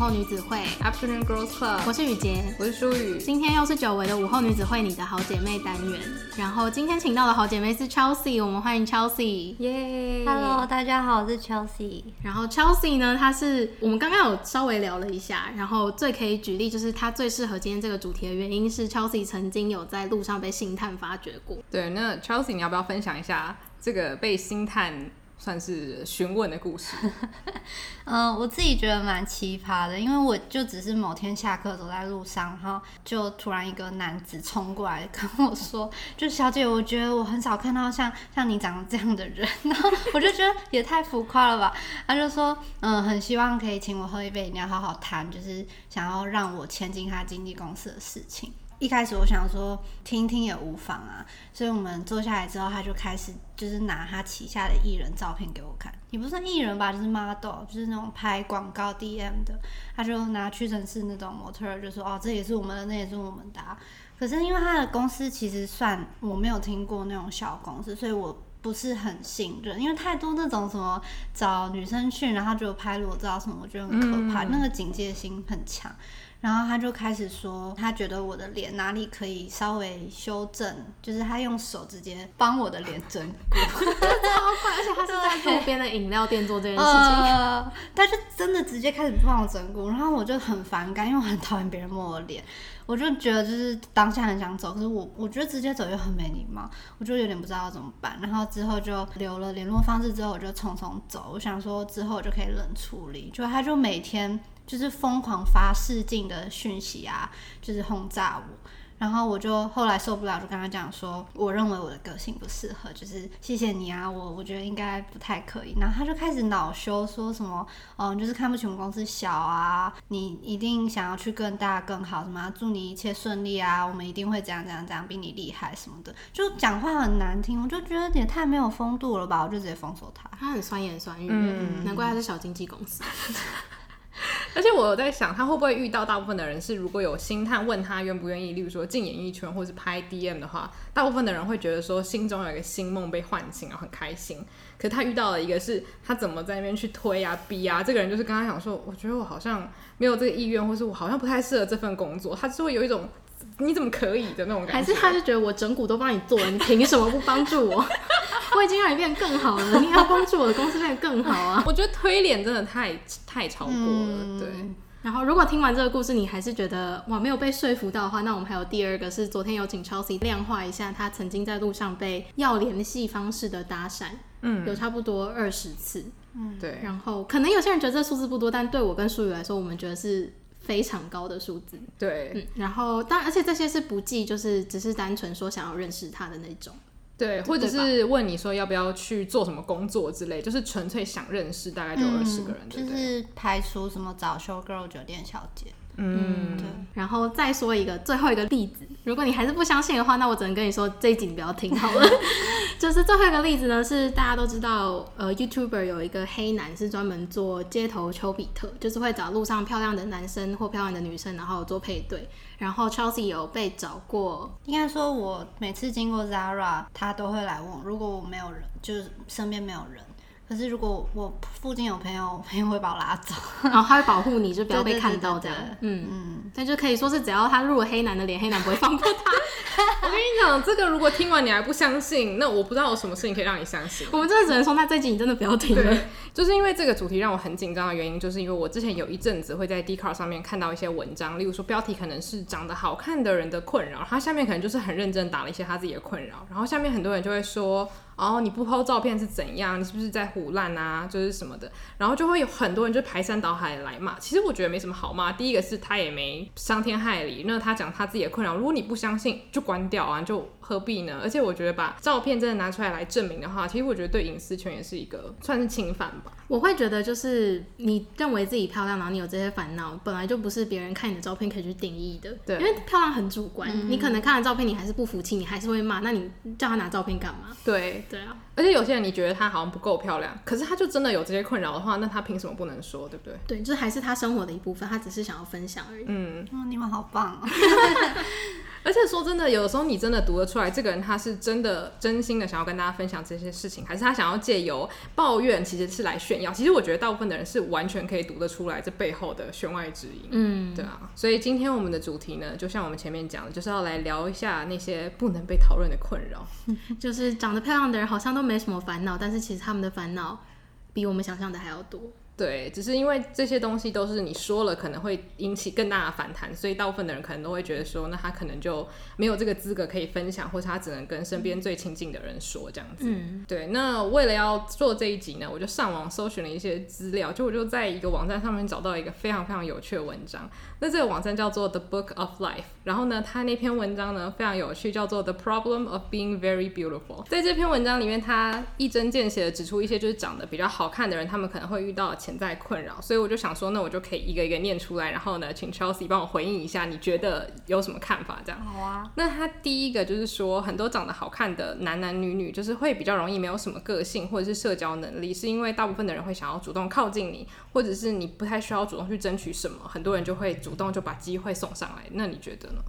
后女子会 Afternoon Girls Club，我是雨洁，我是舒雨。今天又是久违的午后女子会，你的好姐妹单元。然后今天请到的好姐妹是 Chelsea，我们欢迎 Chelsea。耶 Hello，大家好，我是 Chelsea。然后 Chelsea 呢，她是我们刚刚有稍微聊了一下，然后最可以举例就是她最适合今天这个主题的原因是 Chelsea 曾经有在路上被星探发掘过。对，那 Chelsea 你要不要分享一下这个被星探？算是询问的故事，嗯、我自己觉得蛮奇葩的，因为我就只是某天下课走在路上，然后就突然一个男子冲过来跟我说：“就小姐，我觉得我很少看到像 像你长得这样的人。”然后我就觉得也太浮夸了吧。他就说：“嗯、很希望可以请我喝一杯饮料，好好谈，就是想要让我签进他经纪公司的事情。”一开始我想说听听也无妨啊，所以我们坐下来之后，他就开始就是拿他旗下的艺人照片给我看，也不算艺人吧，就是 model，就是那种拍广告 DM 的，他就拿屈臣氏那种模特儿，就说哦，这也是我们的，那也是我们的。可是因为他的公司其实算我没有听过那种小公司，所以我不是很信任，因为太多那种什么找女生去，然后就拍裸照什么，我觉得很可怕，嗯、那个警戒心很强。然后他就开始说，他觉得我的脸哪里可以稍微修正，就是他用手直接帮我的脸整骨，超快，而且他是在路边的饮料店做这件事情，呃，他就真的直接开始帮我整骨，然后我就很反感，因为我很讨厌别人摸我脸，我就觉得就是当下很想走，可是我我觉得直接走又很没礼貌，我就有点不知道怎么办，然后之后就留了联络方式，之后我就匆匆走，我想说之后就可以冷处理，就他就每天。就是疯狂发试镜的讯息啊，就是轰炸我，然后我就后来受不了，就跟他讲说，我认为我的个性不适合，就是谢谢你啊，我我觉得应该不太可以。然后他就开始恼羞，说什么，嗯，就是看不起我们公司小啊，你一定想要去更大更好，什么祝你一切顺利啊，我们一定会怎样怎样怎样比你厉害什么的，就讲话很难听，我就觉得也太没有风度了吧，我就直接封锁他。他很酸言酸语，嗯，难怪他是小经纪公司。而且我在想，他会不会遇到大部分的人是，如果有星探问他愿不愿意，例如说进演艺圈或是拍 DM 的话，大部分的人会觉得说心中有一个新梦被唤醒，然后很开心。可是他遇到了一个是，他怎么在那边去推啊逼啊？这个人就是跟他讲说，我觉得我好像没有这个意愿，或是我好像不太适合这份工作，他就会有一种你怎么可以的那种感觉。还是他就觉得我整蛊都帮你做了，你凭什么不帮助我？我已经让你变得更好了，你要帮助我的公司变得更好啊！我觉得推脸真的太太超过了，嗯、对。然后，如果听完这个故事，你还是觉得哇没有被说服到的话，那我们还有第二个是昨天有请 Chelsea 量化一下，他曾经在路上被要联系方式的搭讪，嗯，有差不多二十次，嗯，对。然后可能有些人觉得这数字不多，但对我跟淑宇来说，我们觉得是非常高的数字，对。嗯，然后当然，而且这些是不计，就是只是单纯说想要认识他的那种。对，或者是问你说要不要去做什么工作之类，就是纯粹想认识，大概就二十个人，对对，就是排除什么早休 girl、酒店小姐。嗯，对。然后再说一个最后一个例子，如果你还是不相信的话，那我只能跟你说这一集你不要听好了。就是最后一个例子呢，是大家都知道，呃，YouTuber 有一个黑男是专门做街头丘比特，就是会找路上漂亮的男生或漂亮的女生，然后做配对。然后 Chelsea 有被找过，应该说我每次经过 Zara，他都会来问，如果我没有人，就是身边没有人。可是如果我附近有朋友，朋友会把我拉走，然 后他会保护你，就不要被看到这样。嗯嗯，但就可以说是只要他入了黑男的脸，黑男不会放过他。我跟你讲，这个如果听完你还不相信，那我不知道有什么事情可以让你相信。我们真的只能说，那这集你真的不要听了。就是因为这个主题让我很紧张的原因，就是因为我之前有一阵子会在 Dcard 上面看到一些文章，例如说标题可能是长得好看的人的困扰，他下面可能就是很认真打了一些他自己的困扰，然后下面很多人就会说。哦，你不 po 照片是怎样？你是不是在胡乱啊？就是什么的，然后就会有很多人就排山倒海来骂。其实我觉得没什么好骂。第一个是他也没伤天害理，那他讲他自己的困扰，如果你不相信，就关掉啊，就何必呢？而且我觉得把照片真的拿出来来证明的话，其实我觉得对隐私权也是一个算是侵犯吧。我会觉得就是你认为自己漂亮，然后你有这些烦恼，本来就不是别人看你的照片可以去定义的。对，因为漂亮很主观，嗯、你可能看了照片你还是不服气，你还是会骂，那你叫他拿照片干嘛？对，对啊。而且有些人你觉得她好像不够漂亮，可是她就真的有这些困扰的话，那她凭什么不能说，对不对？对，就是还是她生活的一部分，她只是想要分享而已。嗯，哦，你们好棒哦。而且说真的，有的时候你真的读得出来，这个人他是真的真心的想要跟大家分享这些事情，还是他想要借由抱怨，其实是来炫耀。其实我觉得大部分的人是完全可以读得出来这背后的弦外之音。嗯，对啊。所以今天我们的主题呢，就像我们前面讲的，就是要来聊一下那些不能被讨论的困扰。就是长得漂亮的人好像都没什么烦恼，但是其实他们的烦恼比我们想象的还要多。对，只是因为这些东西都是你说了可能会引起更大的反弹，所以大部分的人可能都会觉得说，那他可能就没有这个资格可以分享，或者他只能跟身边最亲近的人说这样子。嗯，对。那为了要做这一集呢，我就上网搜寻了一些资料，就我就在一个网站上面找到一个非常非常有趣的文章。那这个网站叫做 The Book of Life，然后呢，他那篇文章呢非常有趣，叫做 The Problem of Being Very Beautiful。在这篇文章里面，他一针见血的指出一些就是长得比较好看的人，他们可能会遇到潜在困扰。所以我就想说，那我就可以一个一个念出来，然后呢，请 Chelsea 帮我回应一下，你觉得有什么看法？这样。好啊。那他第一个就是说，很多长得好看的男男女女，就是会比较容易没有什么个性或者是社交能力，是因为大部分的人会想要主动靠近你，或者是你不太需要主动去争取什么，很多人就会主动就把机会。会送上来，那你觉得呢？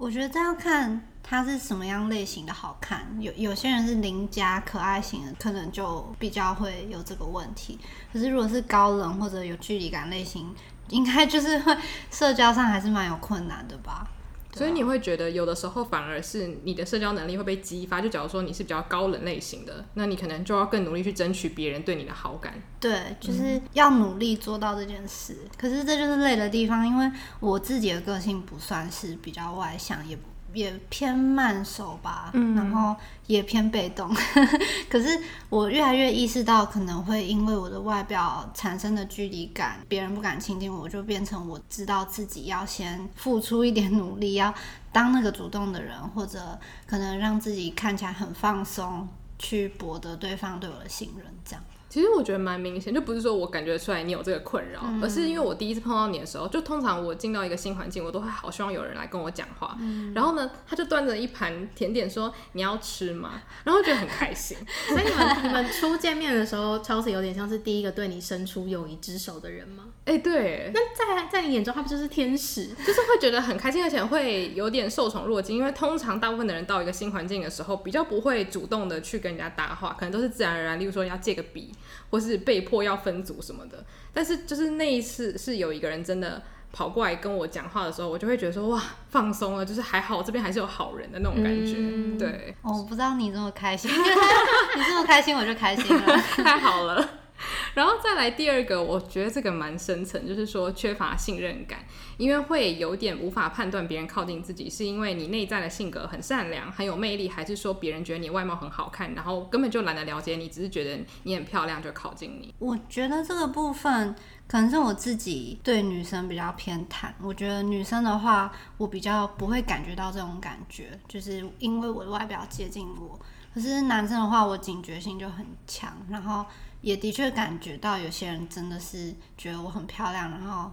我觉得这要看他是什么样类型的好看。有有些人是邻家可爱型的，可能就比较会有这个问题。可是如果是高冷或者有距离感类型，应该就是会社交上还是蛮有困难的吧。所以你会觉得有的时候反而是你的社交能力会被激发。就假如说你是比较高冷类型的，那你可能就要更努力去争取别人对你的好感。对，就是要努力做到这件事。嗯。可是这就是累的地方，因为我自己的个性不算是比较外向，也。也偏慢手吧，嗯，然后也偏被动。可是我越来越意识到，可能会因为我的外表产生的距离感，别人不敢亲近我，就变成我知道自己要先付出一点努力，要当那个主动的人，或者可能让自己看起来很放松，去博得对方对我的信任，这样。其实我觉得蛮明显，就不是说我感觉出来你有这个困扰，嗯，而是因为我第一次碰到你的时候，就通常我进到一个新环境，我都会好希望有人来跟我讲话，嗯。然后呢，他就端着一盘甜点说：“你要吃吗？”然后觉得很开心。所以你们你们初见面的时候，Chelsea 有点像是第一个对你伸出友谊之手的人吗？哎，欸，对。那在在你眼中，他不就是天使？就是会觉得很开心，而且会有点受宠若惊，因为通常大部分的人到一个新环境的时候，比较不会主动的去跟人家搭话，可能都是自然而然，例如说要借个笔，或是被。迫要分组什么的，但是就是那一次是有一个人真的跑过来跟我讲话的时候，我就会觉得说哇，放松了，就是还好这边还是有好人的那种感觉。嗯、对，我不知道你这么开心，你这么开心我就开心了，太好了。然后再来第二个，我觉得这个蛮深层，就是说缺乏信任感，因为会有点无法判断别人靠近自己是因为你内在的性格很善良、很有魅力，还是说别人觉得你外貌很好看，然后根本就懒得了解你，只是觉得你很漂亮就靠近你。我觉得这个部分可能是我自己对女生比较偏袒，我觉得女生的话，我比较不会感觉到这种感觉，就是因为我的外表接近我。可是男生的话，我警觉性就很强，然后。也的确感觉到有些人真的是觉得我很漂亮，然后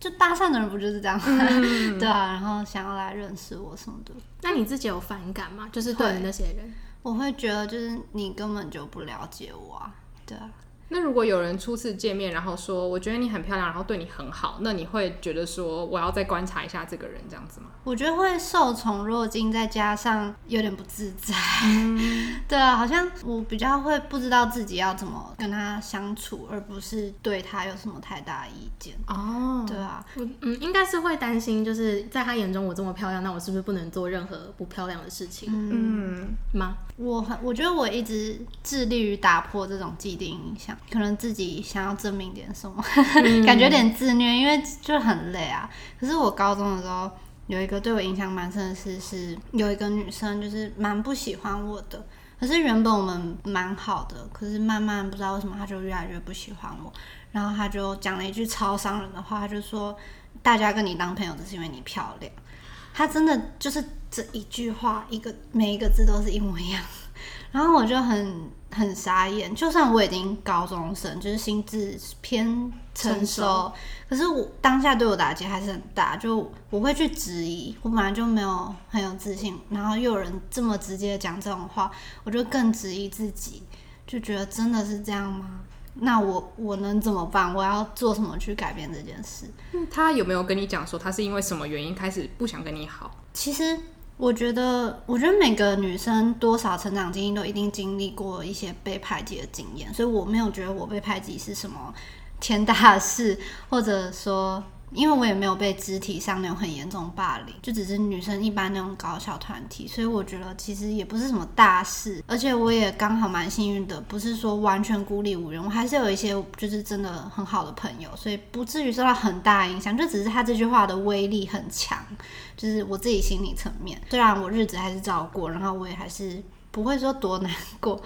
就搭讪的人不就是这样，嗯、对啊，然后想要来认识我什么的。那你自己有反感吗？就是对那些人，我会觉得就是你根本就不了解我啊，对啊。那如果有人初次见面，然后说我觉得你很漂亮，然后对你很好，那你会觉得说我要再观察一下这个人这样子吗？我觉得会受宠若惊，再加上有点不自在。嗯、对啊，好像我比较会不知道自己要怎么跟他相处，而不是对他有什么太大意见。哦，对啊，我嗯，应该是会担心，就是在他眼中我这么漂亮，那我是不是不能做任何不漂亮的事情？嗯，吗？我很，我觉得我一直致力于打破这种既定印象。可能自己想要证明点什么，嗯、感觉有点自虐，因为就很累啊。可是我高中的时候有一个对我影响蛮深的事，是有一个女生就是蛮不喜欢我的。可是原本我们蛮好的，可是慢慢不知道为什么她就越来越不喜欢我。然后她就讲了一句超伤人的话，她就说：“大家跟你当朋友只是因为你漂亮。”她真的就是这一句话，一个每一个字都是一模一样。然后我就很很傻眼，就算我已经高中生，就是心智偏成熟，可是我当下对我打击还是很大，就我会去质疑，我本来就没有很有自信，然后又有人这么直接讲这种话，我就更质疑自己，就觉得真的是这样吗？那我我能怎么办？我要做什么去改变这件事？他有没有跟你讲说他是因为什么原因开始不想跟你好？其实。我觉得，我觉得每个女生多少成长经历都一定经历过一些被排挤的经验，所以我没有觉得我被排挤是什么天大事，或者说。因为我也没有被肢体上那种很严重霸凌，就只是女生一般那种搞笑团体，所以我觉得其实也不是什么大事。而且我也刚好蛮幸运的，不是说完全孤立无援，我还是有一些就是真的很好的朋友，所以不至于受到很大影响。就只是他这句话的威力很强，就是我自己心理层面，虽然我日子还是照过，然后我也还是不会说多难过，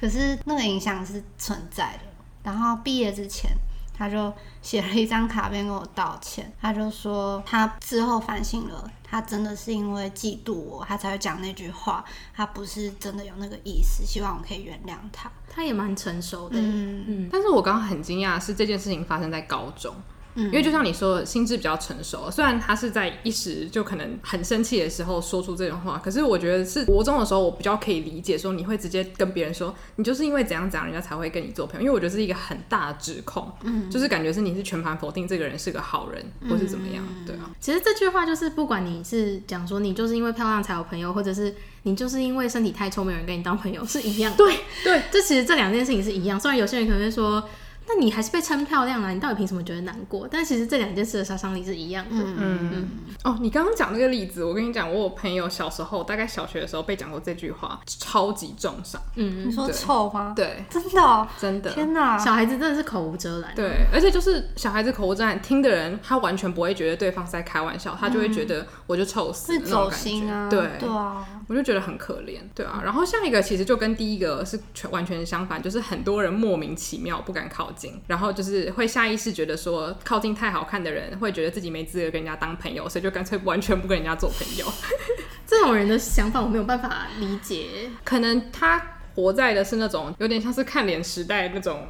可是那个影响是存在的。然后毕业之前。他就写了一张卡片跟我道歉，他就说他之后反省了，他真的是因为嫉妒我，他才会讲那句话，他不是真的有那个意思，希望我可以原谅他。他也蛮成熟的，嗯嗯。但是我刚刚很惊讶是这件事情发生在高中。嗯，因为就像你说的，心智比较成熟，虽然他是在一时就可能很生气的时候说出这种话，可是我觉得是国中的时候，我比较可以理解说你会直接跟别人说，你就是因为怎样怎样，人家才会跟你做朋友，因为我觉得是一个很大的指控，嗯，就是感觉是你是全盘否定这个人是个好人，或是怎么样，对啊。其实这句话就是不管你是讲说你就是因为漂亮才有朋友，或者是你就是因为身体太臭没有人跟你当朋友，是一样的。对对，这其实这两件事情是一样，虽然有些人可能会说。那你还是被称漂亮啊？你到底凭什么觉得难过？但其实这两件事的杀伤力是一样的。嗯嗯嗯。哦，你刚刚讲那个例子，我跟你讲，我有朋友小时候，大概小学的时候被讲过这句话，超级重伤。嗯，你说臭吗？对，真的哦，真的。天哪，小孩子真的是口无遮拦。对，而且就是小孩子口无遮拦，听的人他完全不会觉得对方是在开玩笑，他就会觉得我就臭死，会走心啊。对对啊，我就觉得很可怜。对啊，然后下一个其实就跟第一个是全完全相反，就是很多人莫名其妙不敢靠近，然后就是。是会下意识觉得说靠近太好看的人会觉得自己没资格跟人家当朋友，所以就干脆完全不跟人家做朋友。这种人的想法我没有办法理解，可能他活在的是那种有点像是看脸时代那种。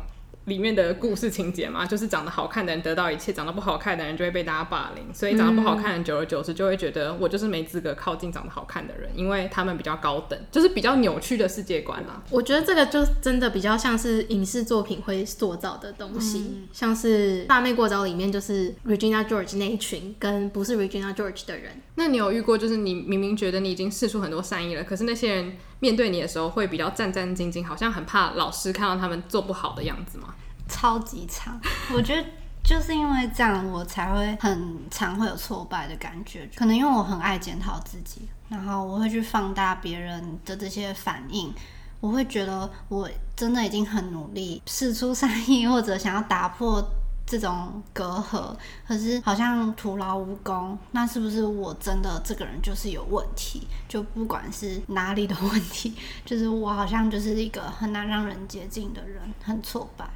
里面的故事情节嘛，就是长得好看的人得到一切，长得不好看的人就会被大家霸凌，所以长得不好看的人久而久之就会觉得我就是没资格靠近长得好看的人，因为他们比较高等，就是比较扭曲的世界观啦。我觉得这个就真的比较像是影视作品会塑造的东西，嗯、像是《大妹过招》里面就是 Regina George 那一群跟不是 Regina George 的人。那你有遇过就是你明明觉得你已经试出很多善意了，可是那些人面对你的时候会比较战战兢兢，好像很怕老师看到他们做不好的样子吗？超级长，我觉得就是因为这样，我才会很常会有挫败的感觉。可能因为我很爱检讨自己，然后我会去放大别人的这些反应，我会觉得我真的已经很努力，释出善意或者想要打破这种隔阂，可是好像徒劳无功。那是不是我真的这个人就是有问题？就不管是哪里的问题，就是我好像就是一个很难让人接近的人，很挫败。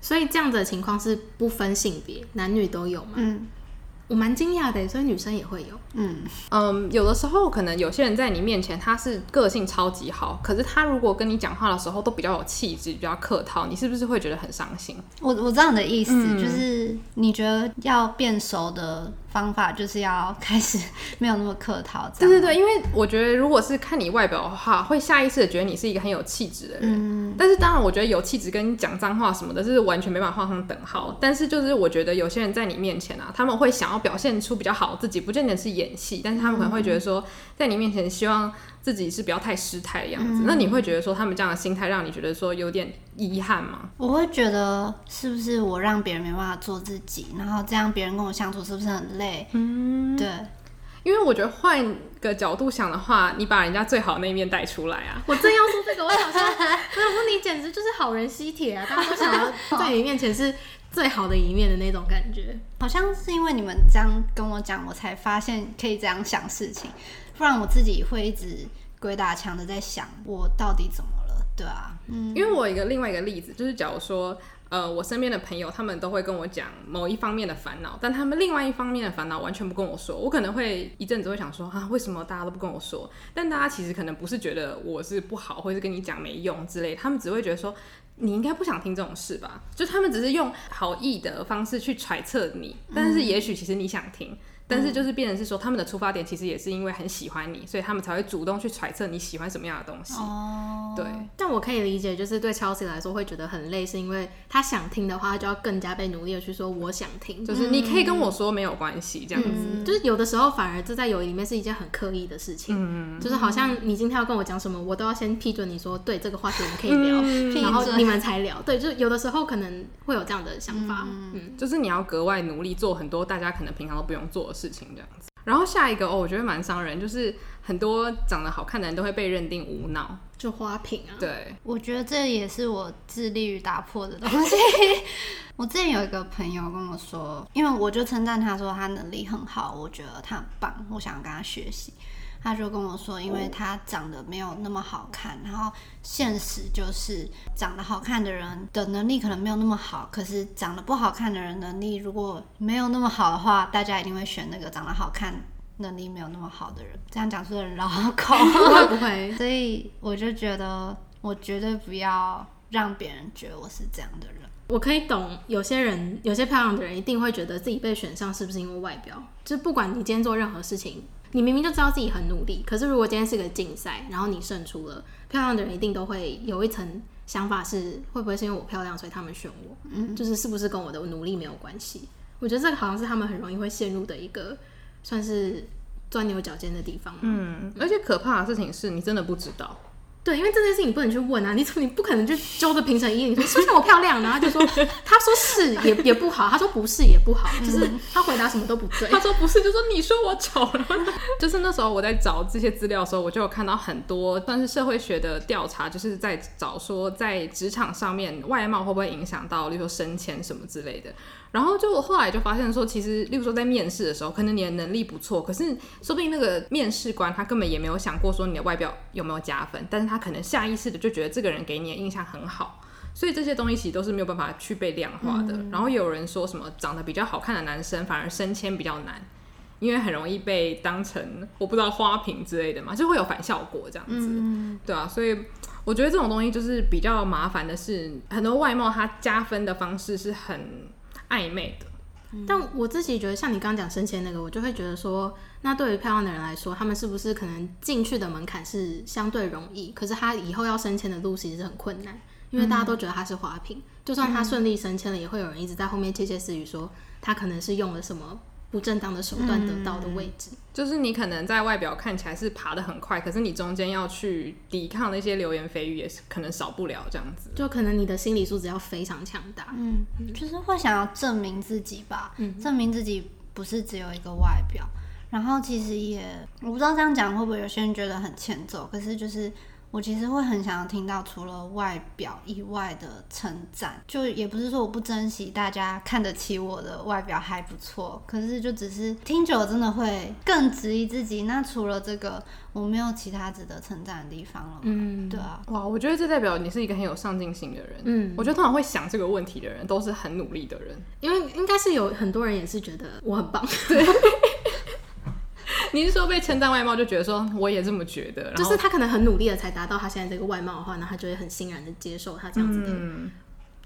所以这样子的情况是不分性别，男女都有嘛？嗯，我蛮惊讶的，所以女生也会有。嗯嗯，有的时候可能有些人在你面前他是个性超级好，可是他如果跟你讲话的时候都比较有气质，比较客套，你是不是会觉得很伤心？我我知道你的意思，嗯，就是你觉得要变熟的。方法就是要 开始没有那么客套，对对对，因为我觉得如果是看你外表的话，会下意识的觉得你是一个很有气质的人。嗯，但是当然，我觉得有气质跟讲脏话什么的，是完全没办法画上等号。但是就是我觉得有些人在你面前啊，他们会想要表现出比较好自己，不见得是演戏，但是他们可能会觉得说，在你面前希望。自己是不要太失态的样子，嗯，那你会觉得说他们这样的心态让你觉得说有点遗憾吗？我会觉得是不是我让别人没办法做自己，然后这样别人跟我相处是不是很累？嗯，对，因为我觉得换个角度想的话，你把人家最好的那一面带出来啊！我正要说这个，我想说，我想说你简直就是好人吸铁啊！大家都想要在 你面前是最好的一面的那种感觉，好像是因为你们这样跟我讲，我才发现可以这样想事情。不然我自己会一直鬼打墙的在想，我到底怎么了？对啊，嗯，因为我有一个另外一个例子，就是假如说，呃，我身边的朋友他们都会跟我讲某一方面的烦恼，但他们另外一方面的烦恼完全不跟我说，我可能会一阵子会想说，啊，为什么大家都不跟我说？但大家其实可能不是觉得我是不好，或是跟你讲没用之类，他们只会觉得说，你应该不想听这种事吧？就他们只是用好意的方式去揣测你，但是也许其实你想听。但是就是变成是说，他们的出发点其实也是因为很喜欢你，所以他们才会主动去揣测你喜欢什么样的东西。哦，对。但我可以理解，就是对 Chelsea 来说会觉得很累，是因为他想听的话，他就要更加被努力的去说我想听。就是你可以跟我说没有关系，这样子、嗯。就是有的时候反而这在友谊里面是一件很刻意的事情。嗯，就是好像你今天要跟我讲什么，我都要先批准你说对这个话题我们可以聊，嗯、然后你们才聊。对，就是有的时候可能会有这样的想法。嗯，嗯就是你要格外努力做很多大家可能平常都不用做的事情，这样子。然后下一个哦，我觉得蛮伤人，就是很多长得好看的人都会被认定无脑，就花瓶啊。对，我觉得这也是我致力于打破的东西。我之前有一个朋友跟我说，因为我就称赞他说他能力很好，我觉得他很棒，我想跟他学习。他就跟我说，因为他长得没有那么好看，然后现实就是长得好看的人的能力可能没有那么好，可是长得不好看的人能力如果没有那么好的话，大家一定会选那个长得好看、能力没有那么好的人。这样讲出的人绕口，会不会。所以我就觉得，我绝对不要让别人觉得我是这样的人。我可以懂有些人，有些漂亮的人一定会觉得自己被选上是不是因为外表？就不管你今天做任何事情。你明明就知道自己很努力，可是如果今天是个竞赛，然后你胜出了，漂亮的人一定都会有一层想法是，会不会是因为我漂亮，所以他们选我？嗯，就是是不是跟我的努力没有关系？我觉得这个好像是他们很容易会陷入的一个，算是钻牛角尖的地方。嗯，而且可怕的事情是你真的不知道。对，因为这件事情你不能去问啊，你怎么你不可能就揪着评审一，你说是不是我漂亮？然后他就说，他说是也也不好，他说不是也不好，就是他回答什么都不对。他说不是，就说你说我丑了。就是那时候我在找这些资料的时候，我就有看到很多算是社会学的调查，就是在找说在职场上面外貌会不会影响到，例如说升迁什么之类的。然后就我后来就发现说，其实，例如说在面试的时候，可能你的能力不错，可是说不定那个面试官他根本也没有想过说你的外表有没有加分，但是他可能下意识的就觉得这个人给你的印象很好，所以这些东西其实都是没有办法去被量化的。嗯、然后有人说什么长得比较好看的男生反而升迁比较难，因为很容易被当成我不知道花瓶之类的嘛，就会有反效果这样子，嗯、对啊，所以我觉得这种东西就是比较麻烦的是，很多外貌它加分的方式是很。暧昧的，但我自己觉得，像你刚刚讲升迁那个，我就会觉得说，那对于漂亮的人来说，他们是不是可能进去的门槛是相对容易，可是他以后要升迁的路其实是很困难，因为大家都觉得他是花瓶，就算他顺利升迁了，也会有人一直在后面窃窃私语说他可能是用了什么。不正当的手段得到的位置，嗯，就是你可能在外表看起来是爬得很快，可是你中间要去抵抗那些流言蜚语，也是可能少不了这样子。就可能你的心理素质要非常强大，嗯，就是会想要证明自己吧，嗯，证明自己不是只有一个外表。然后其实也，我不知道这样讲会不会有些人觉得很欠揍，可是就是。我其实会很想要听到除了外表以外的称赞，就也不是说我不珍惜大家看得起我的外表还不错，可是就只是听久了真的会更质疑自己。那除了这个，我没有其他值得称赞的地方了。嗯，对啊，哇，我觉得这代表你是一个很有上进心的人。嗯，我觉得通常会想这个问题的人都是很努力的人，因为应该是有很多人也是觉得我很棒。对。你是说被称赞外貌就觉得说我也这么觉得，就是他可能很努力的才达到他现在这个外貌的话，那他就会很欣然的接受他这样子的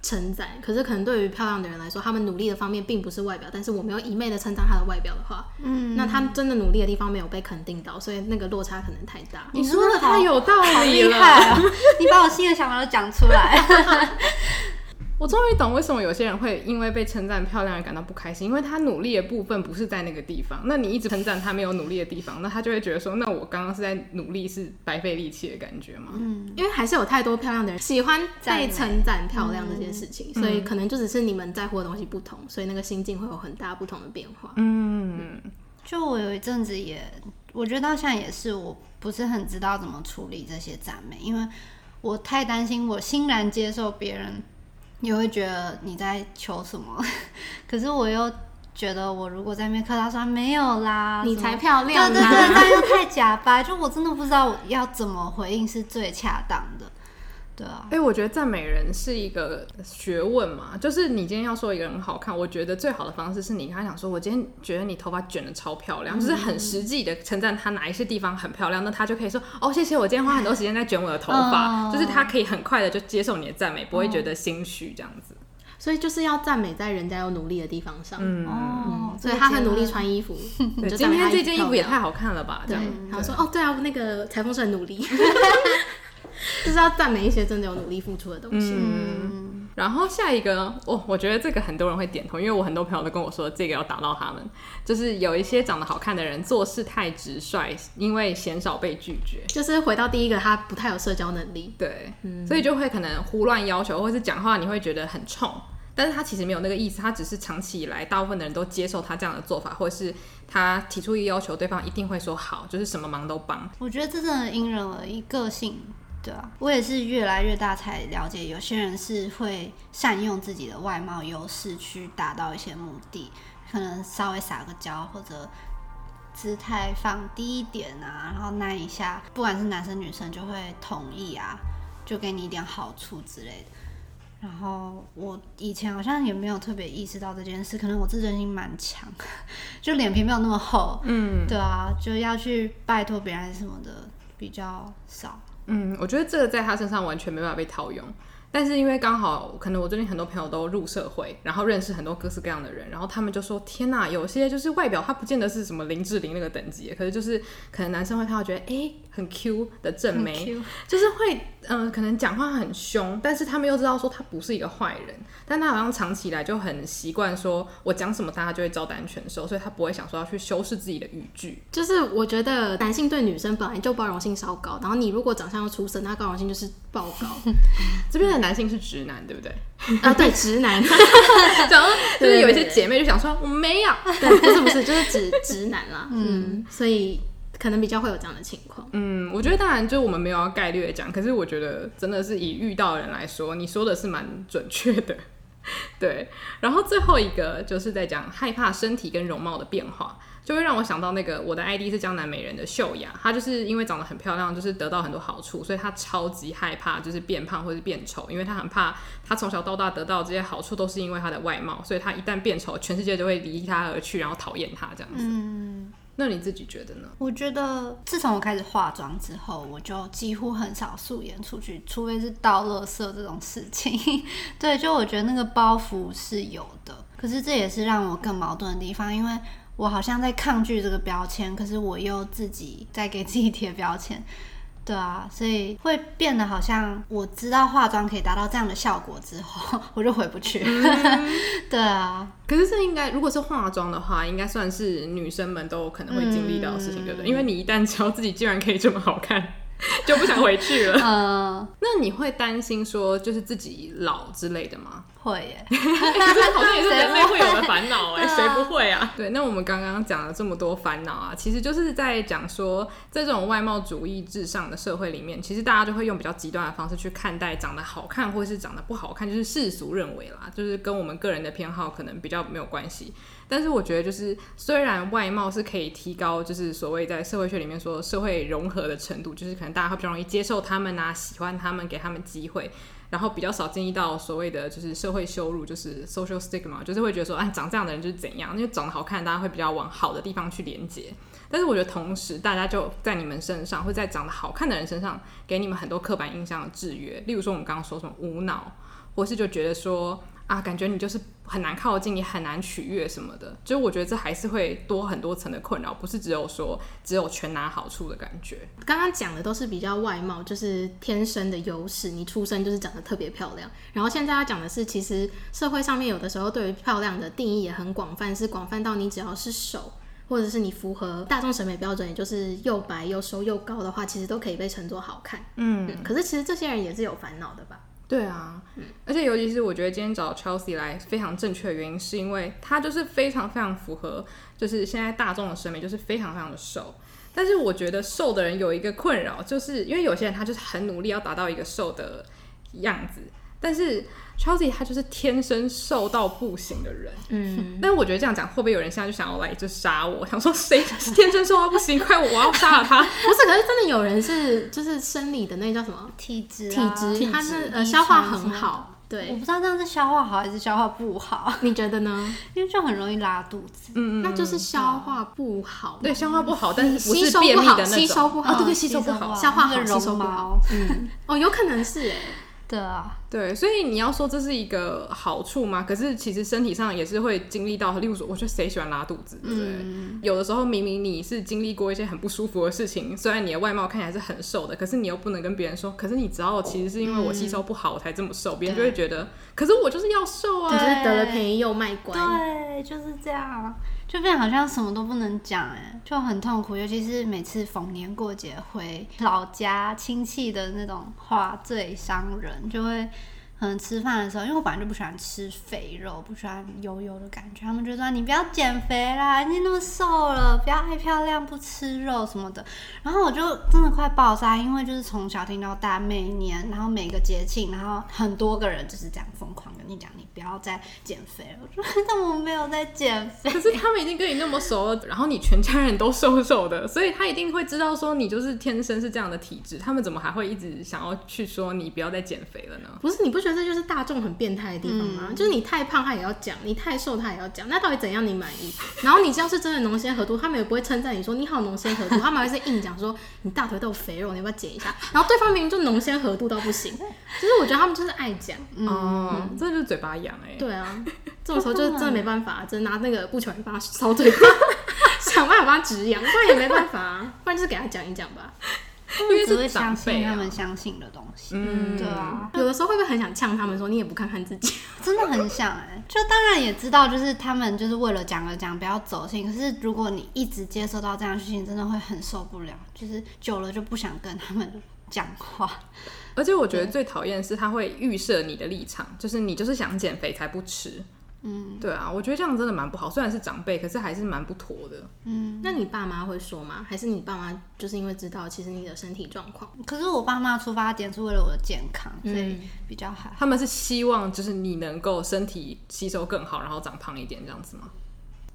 称赞。嗯、可是可能对于漂亮的人来说，他们努力的方面并不是外表，但是我没有一昧的称赞他的外表的话，嗯，那他真的努力的地方没有被肯定到，所以那个落差可能太大。你说的太有道理了，你把我心里想法都讲出来。我终于懂为什么有些人会因为被称赞漂亮而感到不开心，因为他努力的部分不是在那个地方。那你一直称赞他没有努力的地方，那他就会觉得说，那我刚刚是在努力，是白费力气的感觉吗？嗯，因为还是有太多漂亮的人喜欢被称赞漂亮这件事情，嗯、所以可能就只是你们在乎的东西不同，所以那个心境会有很大不同的变化。嗯，就我有一阵子也，我觉得到现在也是，我不是很知道怎么处理这些赞美，因为我太担心我欣然接受别人。你会觉得你在求什么？可是我又觉得，我如果在那边客套说没有啦，你才漂亮，对对对，那又太假掰，就我真的不知道要怎么回应是最恰当的。对啊，哎、欸，我觉得赞美人是一个学问嘛，就是你今天要说一个人很好看，我觉得最好的方式是你跟他讲说，我今天觉得你头发卷的超漂亮，嗯、就是很实际的称赞他哪一些地方很漂亮，那他就可以说，哦，谢谢，我今天花很多时间在卷我的头发，嗯、就是他可以很快的就接受你的赞美，不会觉得心虚这样子。所以就是要赞美在人家有努力的地方上。嗯，哦，所以他很努力穿衣服，今天这件衣服也太太好看了吧？这对样，，然后说哦，对啊，那个裁缝是很努力，就是要赞美一些真的有努力付出的东西。嗯，然后下一个呢，哦，我觉得这个很多人会点头，因为我很多朋友都跟我说这个要打到他们，就是有一些长得好看的人做事太直率，因为鲜少被拒绝。就是回到第一个，他不太有社交能力。对，所以就会可能胡乱要求，或是讲话你会觉得很冲，但是他其实没有那个意思，他只是长期以来大部分的人都接受他这样的做法，或者是他提出一个要求，对方一定会说好，就是什么忙都帮。我觉得这真的因人而异，个性。对啊，我也是越来越大才了解，有些人是会善用自己的外貌优势去达到一些目的，可能稍微撒个娇或者姿态放低一点啊，然后那一下，不管是男生女生就会同意啊，就给你一点好处之类的。然后我以前好像也没有特别意识到这件事，可能我自尊心蛮强，就脸皮没有那么厚，嗯，对啊，就要去拜托别人什么的比较少。嗯，我觉得这个在他身上完全没办法被套用。但是因为刚好可能我最近很多朋友都入社会，然后认识很多各式各样的人，然后他们就说：“天哪，有些就是外表他不见得是什么林志玲那个等级，可是就是可能男生会看到觉得哎、欸、很 Q 的正妹，就是会嗯、呃、可能讲话很凶，但是他们又知道说他不是一个坏人，但他好像长期以来就很习惯说我讲什么大家就会照单全收，所以他不会想说要去修饰自己的语句。就是我觉得男性对女生本来就包容性稍高，然后你如果长相又出色，那包容性就是爆高。这边的男性是直男，对不对？啊，对，直男，然后就是有一些姐妹就想说我没有，对，不是不是，就是直直男啦。嗯，所以可能比较会有这样的情况。嗯，我觉得当然就我们没有要概略讲，可是我觉得真的是以遇到的人来说，你说的是蛮准确的。对，然后最后一个就是在讲害怕身体跟容貌的变化。就会让我想到那个我的 ID 是江南美人的秀雅，她就是因为长得很漂亮，就是得到很多好处，所以她超级害怕就是变胖或是变丑，因为她很怕她从小到大得到这些好处都是因为她的外貌，所以她一旦变丑，全世界就会离她而去，然后讨厌她这样子。嗯，那你自己觉得呢？我觉得自从我开始化妆之后，我就几乎很少素颜出去，除非是倒垃圾这种事情。对，就我觉得那个包袱是有的，可是这也是让我更矛盾的地方，因为。我好像在抗拒这个标签，可是我又自己在给自己贴标签，对啊，所以会变得好像我知道化妆可以达到这样的效果之后，我就回不去。嗯、对啊，可是这应该如果是化妆的话，应该算是女生们都可能会经历到的事情，对不对？因为你一旦知道自己竟然可以这么好看，就不想回去了。嗯，那你会担心说就是自己老之类的吗？会耶，好像也是人类会有的烦恼哎，谁不会啊？对，那我们刚刚讲了这么多烦恼啊，其实就是在讲说，在这种外貌主义至上的社会里面，其实大家就会用比较极端的方式去看待长得好看或是长得不好看，就是世俗认为啦，就是跟我们个人的偏好可能比较没有关系。但是我觉得，就是虽然外貌是可以提高，就是所谓在社会学里面说社会融合的程度，就是可能大家会比较容易接受他们啊，喜欢他们，给他们机会。然后比较少经历到所谓的就是社会羞辱，就是 social stigma，就是会觉得说，啊，长这样的人就是怎样，因为长得好看，大家会比较往好的地方去连接。但是我觉得同时，大家就在你们身上，会在长得好看的人身上，给你们很多刻板印象的制约。例如说，我们刚刚说什么无脑，或是就觉得说。啊，感觉你就是很难靠近，你很难取悦什么的，就我觉得这还是会多很多层的困扰，不是只有说只有全拿好处的感觉。刚刚讲的都是比较外貌，就是天生的优势，你出生就是长得特别漂亮。然后现在要讲的是，其实社会上面有的时候对于漂亮的定义也很广泛，是广泛到你只要是手，或者是你符合大众审美标准，也就是又白又瘦又高的话，其实都可以被称作好看。嗯，嗯，可是其实这些人也是有烦恼的吧？对啊，而且尤其是我觉得今天找 Chelsea 来非常正确的原因，是因为他就是非常非常符合，就是现在大众的审美，就是非常非常的瘦。但是我觉得瘦的人有一个困扰，就是因为有些人他就是很努力要达到一个瘦的样子，但是。Chelsea 他就是天生瘦到不行的人，嗯，但是我觉得这样讲会不会有人现在就想要来就杀我？想说谁是天生瘦到不行？快我，我要杀了他！不是，可是真的有人是就是生理的那叫什么体质、啊？体质，他是呃消化很好。对，我不知道这样是消化好还是消化不好？你觉得呢？因为就很容易拉肚子，嗯，那就是消化不好。对，消化不好，但是不是便秘的那种，吸收不好，对对，吸收不好，消化好，吸收不好。嗯，哦，有可能是哎。对啊，对，所以你要说这是一个好处吗？可是其实身体上也是会经历到，例如说，我觉得谁喜欢拉肚子，对不对？嗯、有的时候明明你是经历过一些很不舒服的事情，虽然你的外貌看起来是很瘦的，可是你又不能跟别人说，可是你知道，其实是因为我吸收不好，我才这么瘦，别、嗯、人就会觉得，可是我就是要瘦啊，就是得了便宜又卖乖，对，就是这样。就变好像什么都不能讲，哎，就很痛苦。尤其是每次逢年过节回老家亲戚的那种话最伤人，就会。可能吃饭的时候，因为我本来就不喜欢吃肥肉，不喜欢油油的感觉。他们就说：“你不要减肥啦，你那么瘦了，不要爱漂亮，不吃肉什么的。”然后我就真的快爆炸，因为就是从小听到大，每年然后每个节庆，然后很多个人就是这样疯狂跟你讲：“你不要再减肥了。”我说：“但我没有在减肥。”可是他们已经跟你那么熟了，然后你全家人都瘦瘦的，所以他一定会知道说你就是天生是这样的体质。他们怎么还会一直想要去说你不要再减肥了呢？不是，你不觉得？这就是大众很变态的地方吗？嗯、就是你太胖，他也要讲；你太瘦，他也要讲。那到底怎样你满意？然后你只要是真的浓鲜合度，他们也不会称赞你说你好浓鲜合度，他们还是硬讲说你大腿都有肥肉，你要不要减一下？然后对方明明就浓鲜合度到不行，其实我觉得他们就是爱讲。哦、嗯，这就是嘴巴痒哎。对啊，这种时候就是真的没办法，只能拿那个布球来帮他搔嘴巴，想办法帮他止痒，不然也没办法，啊不然就是给他讲一讲吧。因为只会相信他们相信的东西，嗯，对啊。有的时候会不会很想呛他们说，你也不看看自己？真的很想哎、欸，就当然也知道，就是他们就是为了讲而讲，不要走心。可是如果你一直接受到这样的事情，真的会很受不了，就是久了就不想跟他们讲话。而且我觉得最讨厌的是他会预设你的立场，就是你就是想减肥才不吃。嗯，对啊，我觉得这样真的蛮不好。虽然是长辈，可是还是蛮不妥的。嗯，那你爸妈会说吗？还是你爸妈就是因为知道其实你的身体状况？可是我爸妈出发点是为了我的健康，所以比较好。他们是希望就是你能够身体吸收更好，然后长胖一点这样子吗？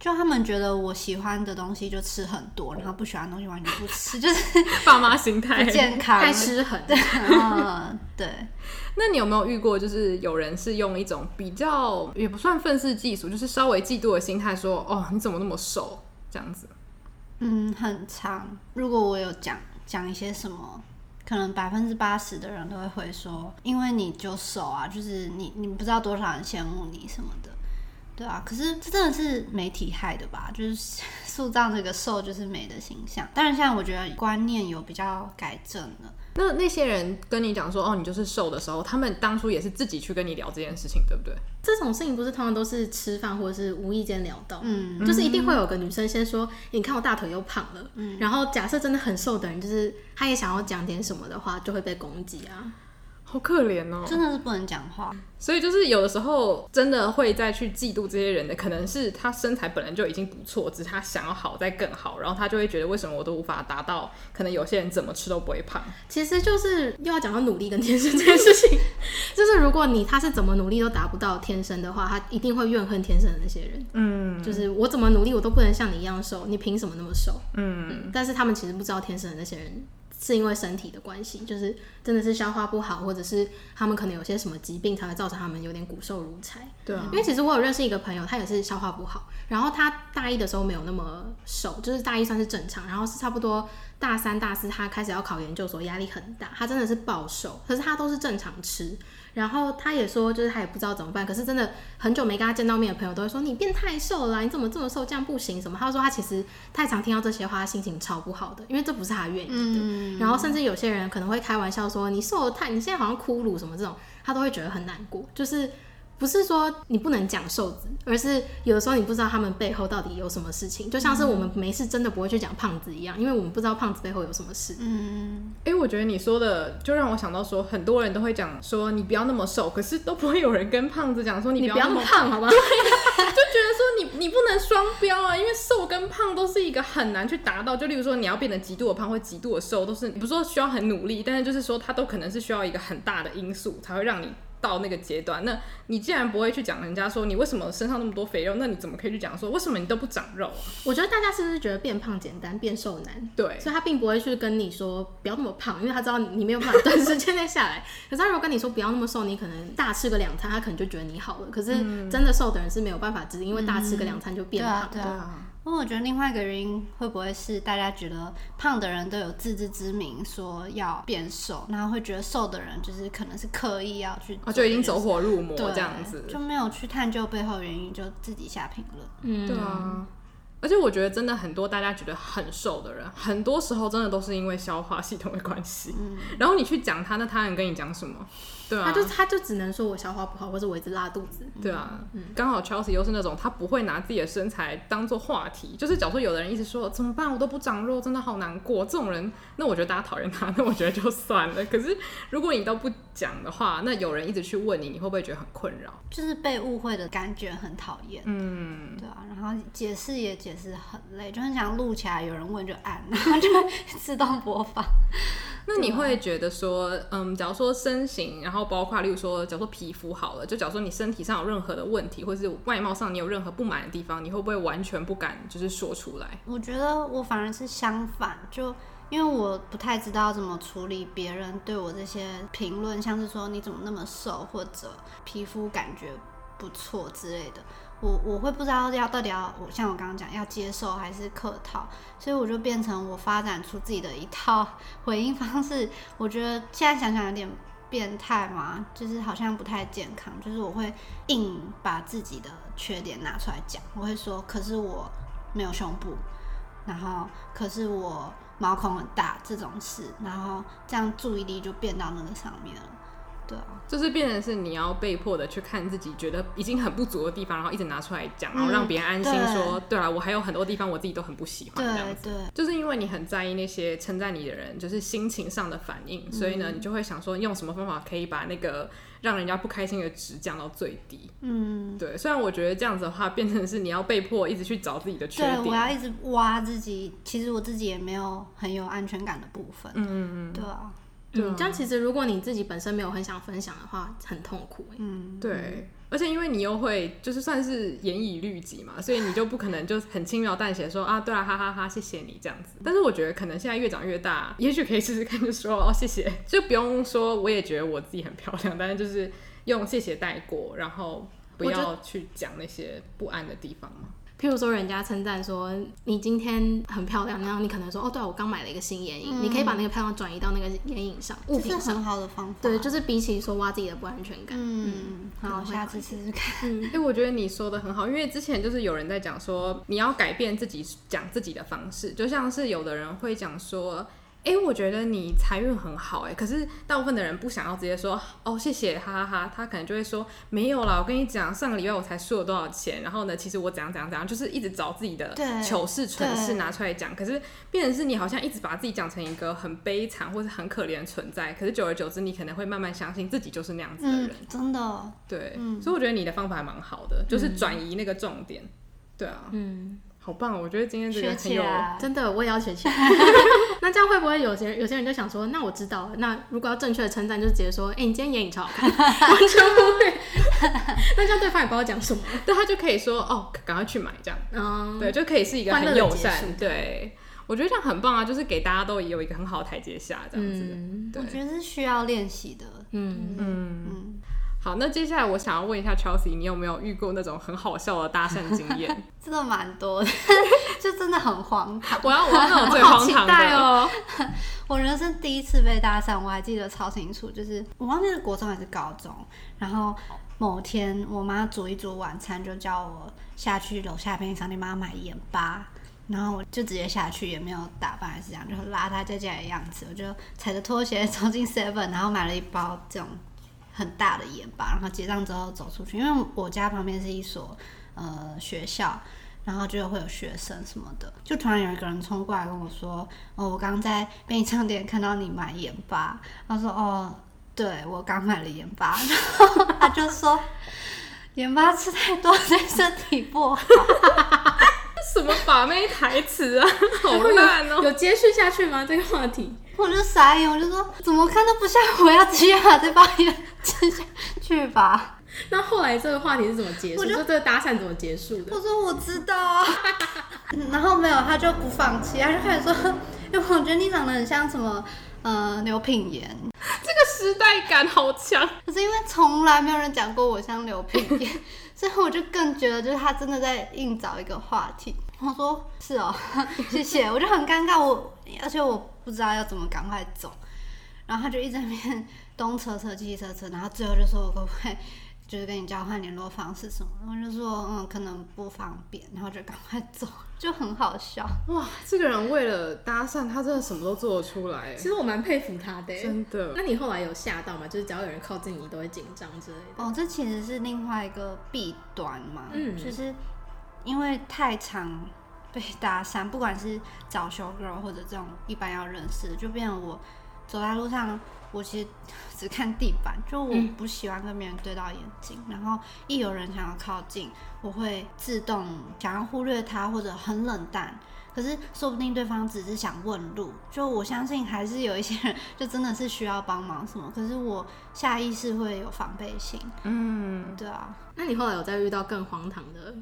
就他们觉得我喜欢的东西就吃很多，然后不喜欢的东西完全不吃，就是 爸妈心态健康太失衡。嗯，对。那你有没有遇过，就是有人是用一种比较也不算愤世嫉俗，就是稍微嫉妒的心态说：“哦，你怎么那么瘦？”这样子。嗯，很长。如果我有讲讲一些什么，可能百分之八十的人都会会说：“因为你就瘦啊，就是你你不知道多少人羡慕你什么的。”对啊，可是这真的是媒体害的吧？就是 塑造这个瘦就是美的形象。当然，现在我觉得观念有比较改正了。那那些人跟你讲说哦，你就是瘦的时候，他们当初也是自己去跟你聊这件事情，对不对？这种事情不是通常都是吃饭或者是无意间聊到，嗯，就是一定会有个女生先说，你看我大腿又胖了，嗯，然后假设真的很瘦的人，就是他也想要讲点什么的话，就会被攻击啊。好可怜哦，真的是不能讲话。所以就是有的时候真的会再去嫉妒这些人的，可能是他身材本来就已经不错，只是他想要好再更好，然后他就会觉得为什么我都无法达到？可能有些人怎么吃都不会胖。其实就是又要讲到努力跟天生这件事情，就是如果你他是怎么努力都达不到天生的话，他一定会怨恨天生的那些人。嗯，就是我怎么努力我都不能像你一样瘦，你凭什么那么瘦？嗯，嗯，但是他们其实不知道天生的那些人。是因为身体的关系，就是真的是消化不好，或者是他们可能有些什么疾病，才会造成他们有点骨瘦如柴。对啊，因为其实我有认识一个朋友，他也是消化不好，然后他大一的时候没有那么瘦，就是大一算是正常，然后是差不多大三、大四他开始要考研究所，压力很大，他真的是暴瘦，可是他都是正常吃。然后他也说，就是他也不知道怎么办。可是真的很久没跟他见到面的朋友都会说：“你变太瘦了啊，你怎么这么瘦？这样不行什么？”他说他其实太常听到这些话，他心情超不好的，因为这不是他愿意的。嗯。然后甚至有些人可能会开玩笑说：“你瘦的太，你现在好像骷髅什么这种。”他都会觉得很难过，就是。不是说你不能讲瘦子，而是有的时候你不知道他们背后到底有什么事情，就像是我们没事真的不会去讲胖子一样，因为我们不知道胖子背后有什么事。嗯，哎、欸，我觉得你说的就让我想到说，很多人都会讲说你不要那么瘦，可是都不会有人跟胖子讲说你不要那么胖，好吧？对，就觉得说你你不能双标啊，因为瘦跟胖都是一个很难去达到。就例如说你要变得极度的胖或极度的瘦，都是你不是说需要很努力，但是就是说它都可能是需要一个很大的因素才会让你。到那个阶段，那你既然不会去讲人家说你为什么身上那么多肥肉，那你怎么可以去讲说为什么你都不长肉啊？我觉得大家是不是觉得变胖简单，变瘦难？对，所以他并不会去跟你说不要那么胖，因为他知道你没有办法短时间内下来。可是他如果跟你说不要那么瘦，你可能大吃个两餐，他可能就觉得你好了。可是真的瘦的人是没有办法，只是因为大吃个两餐就变胖。嗯、对啊，对啊。因为我觉得另外一个原因会不会是大家觉得胖的人都有自知之明，说要变瘦，然后会觉得瘦的人就是可能是刻意要去，哦，就已经走火入魔这样子，就没有去探究背后原因，就自己下评论。嗯，对啊。而且我觉得真的很多大家觉得很瘦的人，很多时候真的都是因为消化系统的关系。嗯，然后你去讲他，那他能跟你讲什么？对啊，他就他就只能说我消化不好，或者我一直拉肚子。对啊，刚、嗯、好 Chelsea 又是那种他不会拿自己的身材当做话题，就是假如说有的人一直说怎么办，我都不长肉，真的好难过。这种人，那我觉得大家讨厌他，那我觉得就算了。可是如果你都不讲的话，那有人一直去问你，你会不会觉得很困扰？就是被误会的感觉很讨厌。嗯，对啊，然后解释也解释很累，就很想录起来，有人问就按，然后就会自动播放。那你会觉得说，嗯，假如说身形，然后包括例如说，假如说皮肤好了，就假如说你身体上有任何的问题，或者是外貌上你有任何不满的地方，你会不会完全不敢就是说出来？我觉得我反而是相反，就因为我不太知道怎么处理别人对我这些评论，像是说你怎么那么瘦，或者皮肤感觉不错之类的。我我会不知道要到底要我像我刚刚讲要接受还是客套，所以我就变成我发展出自己的一套回应方式。我觉得现在想想有点变态嘛，就是好像不太健康。就是我会硬把自己的缺点拿出来讲，我会说，可是我没有胸部，然后可是我毛孔很大这种事，然后这样注意力就变到那个上面了。对啊，就是变成是你要被迫的去看自己觉得已经很不足的地方，然后一直拿出来讲，然后让别人安心说，对啊，我还有很多地方我自己都很不喜欢这样子。对，就是因为你很在意那些称赞你的人，就是心情上的反应，所以呢，你就会想说用什么方法可以把那个让人家不开心的值降到最低。嗯，对。虽然我觉得这样子的话，变成是你要被迫一直去找自己的缺点，对，我要一直挖自己，其实我自己也没有很有安全感的部分。嗯嗯嗯，对啊。对啊，这样其实如果你自己本身没有很想分享的话，很痛苦。嗯，对，而且因为你又会就是算是严以律己嘛，所以你就不可能就很轻描淡写说啊，对啊，哈哈哈哈，谢谢你这样子。但是我觉得可能现在越长越大，也许可以试试看，就说哦谢谢，就不用说我也觉得我自己很漂亮，但是就是用谢谢带过，然后不要去讲那些不安的地方嘛。譬如说，人家称赞说你今天很漂亮，然后你可能说哦，对啊，我刚买了一个新眼影，嗯、你可以把那个漂亮转移到那个眼影上，物品上，这是很好的方法。对，就是比起说挖自己的不安全感。嗯，嗯好，下次试试看。嗯，因为我觉得你说的很好，因为之前就是有人在讲说你要改变自己讲自己的方式，就像是有的人会讲说。哎、欸，我觉得你财运很好哎，可是大部分的人不想要直接说哦谢谢哈哈哈，他可能就会说没有啦，我跟你讲，上个礼拜我才输了多少钱，然后呢，其实我怎样怎样怎样，就是一直找自己的糗事蠢事拿出来讲，可是变成是你好像一直把自己讲成一个很悲惨或是很可怜的存在，可是久而久之，你可能会慢慢相信自己就是那样子的人，嗯、真的，对，嗯、所以我觉得你的方法还蛮好的，就是转移那个重点，对啊，嗯。好棒！我觉得今天这个很有真的，我也要学起来。那这样会不会有些有些人就想说，那我知道了。那如果要正确的称赞，就直接说，哎、欸，你今天眼影超好看，完全不会。那这样对方也不知道讲什么，对他就可以说，哦，赶快去买这样。嗯，对，就可以是一个很友善。对，我觉得这样很棒啊，就是给大家都有一个很好的台阶下，这样子。嗯、我觉得是需要练习的。嗯嗯嗯。好，那接下来我想要问一下 Chelsea，你有没有遇过那种很好笑的搭讪经验？真的蛮多的，就真的很荒唐。我要我要那种最荒唐的哦！我人生第一次被搭讪，我还记得超清楚，就是我忘记是国中还是高中。然后某天我妈煮一煮晚餐，就叫我下去楼下便利商店帮她买盐巴，然后我就直接下去，也没有打扮还是这样，就很邋遢在家的样子。我就踩着拖鞋走进 Seven，然后买了一包这种。很大的盐巴，然后结账之后走出去，因为我家旁边是一所呃学校，然后就会有学生什么的，就突然有一个人冲过来跟我说：“哦，我刚在便利商店看到你买盐巴。”他说：“哦，对，我刚买了盐巴。”然后他就说：“盐巴吃太多对身体不好。” 什么把妹台词啊，好烂哦！有接续下去吗？这个话题？我就傻眼，我就说怎么看都不像我要直接把这包烟吃下去吧。那后来这个话题是怎么结束？我就说这个搭讪怎么结束的？我说我知道啊，然后没有，他就不放弃，他就开始说，因为我觉得你长得很像什么呃刘品言，这个时代感好强。可是因为从来没有人讲过我像刘品言，所以我就更觉得就是他真的在硬找一个话题。我说是哦，谢谢。我就很尴尬，我而且我不知道要怎么赶快走，然后他就一直在那边东扯扯西扯扯，然后最后就说我可不可以。就是跟你交换联络方式什么，然后就说嗯，可能不方便，然后就赶快走，就很好笑。哇，这个人为了搭讪，他真的什么都做得出来。其实我蛮佩服他的，真的。那你后来有吓到吗？就是只要有人靠近你，都会紧张之类的。哦，这其实是另外一个弊端嘛。嗯，就是因为太常被搭讪，不管是找 show girl 或者这种一般要认识，就变成我走在路上。我其实 只看地板，就我不喜欢跟别人对到眼睛，嗯，然后一有人想要靠近，我会自动想要忽略他或者很冷淡。可是说不定对方只是想问路，就我相信还是有一些人就真的是需要帮忙什么，可是我下意识会有防备心。嗯，对啊。那你后来有再遇到更荒唐的？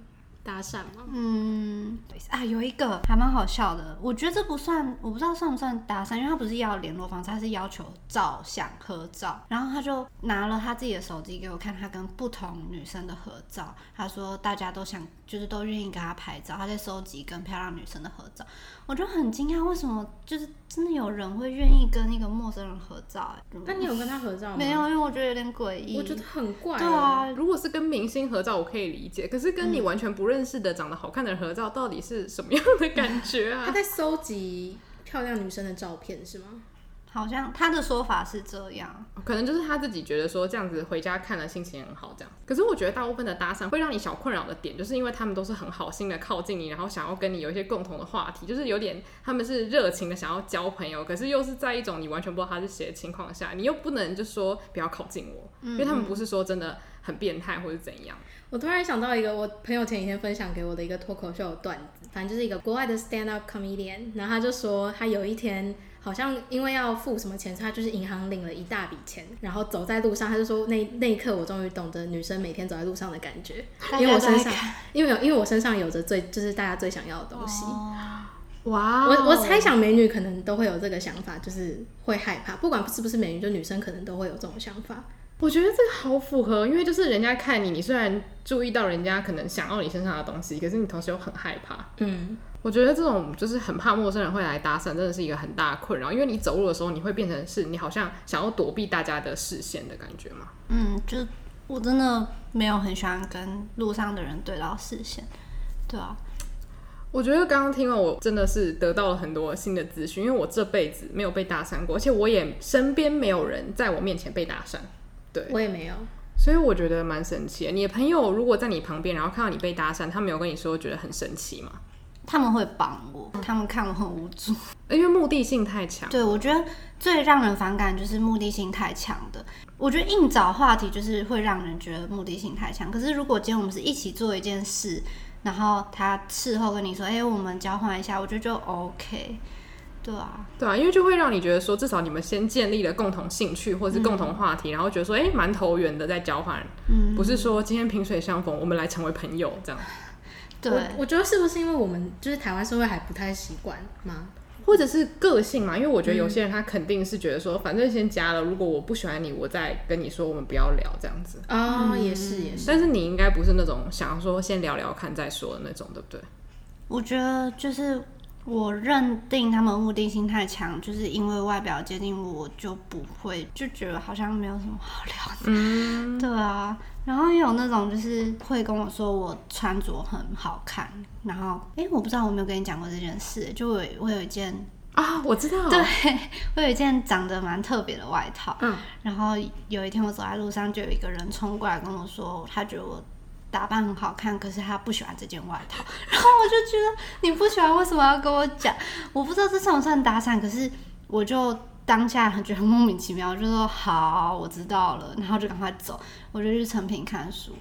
搭讪吗？嗯，啊，有一个还蛮好笑的，我觉得这不算，我不知道算不算搭讪，因为他不是要联络方式，他是要求照相合照，然后他就拿了他自己的手机给我看，他跟不同女生的合照，他说大家都想，就是都愿意跟他拍照，他在收集跟漂亮女生的合照，我就很惊讶，为什么就是真的有人会愿意跟一个陌生人合照？哎，那你有跟他合照吗？没有，因为我觉得有点诡异，我觉得很怪。对啊，如果是跟明星合照，我可以理解，可是跟你完全不认识的长得好看的人合照，到底是什么样的感觉啊？他在收集漂亮女生的照片是吗？好像他的说法是这样，可能就是他自己觉得说这样子回家看了心情很好这样。可是我觉得大部分的搭讪会让你小困扰的点，就是因为他们都是很好心的靠近你，然后想要跟你有一些共同的话题，就是有点他们是热情的想要交朋友，可是又是在一种你完全不知道他是谁的情况下，你又不能就说不要靠近我，因为他们不是说真的很变态或者怎样。我突然想到一个我朋友前几天分享给我的一个脱口秀段子，反正就是一个国外的 stand up comedian，然后他就说他有一天。好像因为要付什么钱，他就是银行领了一大笔钱，然后走在路上，他就说那那一刻我终于懂得女生每天走在路上的感觉，因为我身上，因为因为我身上有着最就是大家最想要的东西。哇、oh, wow！我我猜想美女可能都会有这个想法，就是会害怕，不管是不是美女，就女生可能都会有这种想法。我觉得这个好符合，因为就是人家看你，你虽然注意到人家可能想要你身上的东西，可是你同时又很害怕。嗯。我觉得这种就是很怕陌生人会来搭讪，真的是一个很大的困扰。因为你走路的时候，你会变成是你好像想要躲避大家的视线的感觉嘛。嗯，就我真的没有很喜欢跟路上的人对到视线。对啊，我觉得刚刚听了，我真的是得到了很多新的资讯，因为我这辈子没有被搭讪过，而且我也身边没有人在我面前被搭讪。对，我也没有，所以我觉得蛮神奇的。你的朋友如果在你旁边，然后看到你被搭讪，他没有跟你说觉得很神奇吗？他们会帮我，他们看我很无助，因为目的性太强。对，我觉得最让人反感就是目的性太强的。我觉得硬找话题就是会让人觉得目的性太强。可是如果今天我们是一起做一件事，然后他事后跟你说：“哎、欸，我们交换一下。”我觉得就 OK。对啊，对啊，因为就会让你觉得说，至少你们先建立了共同兴趣或者是共同话题，嗯、然后觉得说：“哎、欸，蛮投缘的，在交换。”嗯，不是说今天萍水相逢，我们来成为朋友这样。对，我，我觉得是不是因为我们就是台湾社会还不太习惯吗？或者是个性嘛？因为我觉得有些人他肯定是觉得说，反正先加了，如果我不喜欢你，我再跟你说，我们不要聊这样子。啊、哦，也是也是。但是你应该不是那种想要说先聊聊看再说的那种，对不对？我觉得就是。我认定他们目的性太强，就是因为外表接近我，我就不会就觉得好像没有什么好聊的。嗯，对啊。然后也有那种就是会跟我说我穿着很好看，然后哎，我不知道我没有跟你讲过这件事，就我我有一件啊，我知道，对，我有一件长得蛮特别的外套。嗯，然后有一天我走在路上，就有一个人冲过来跟我说，他觉得我。打扮很好看，可是他不喜欢这件外套，然后我就觉得你不喜欢，为什么要跟我讲？我不知道这算不算打伞，可是我就当下觉得很莫名其妙，就说好，我知道了，然后就赶快走，我就去成品看书，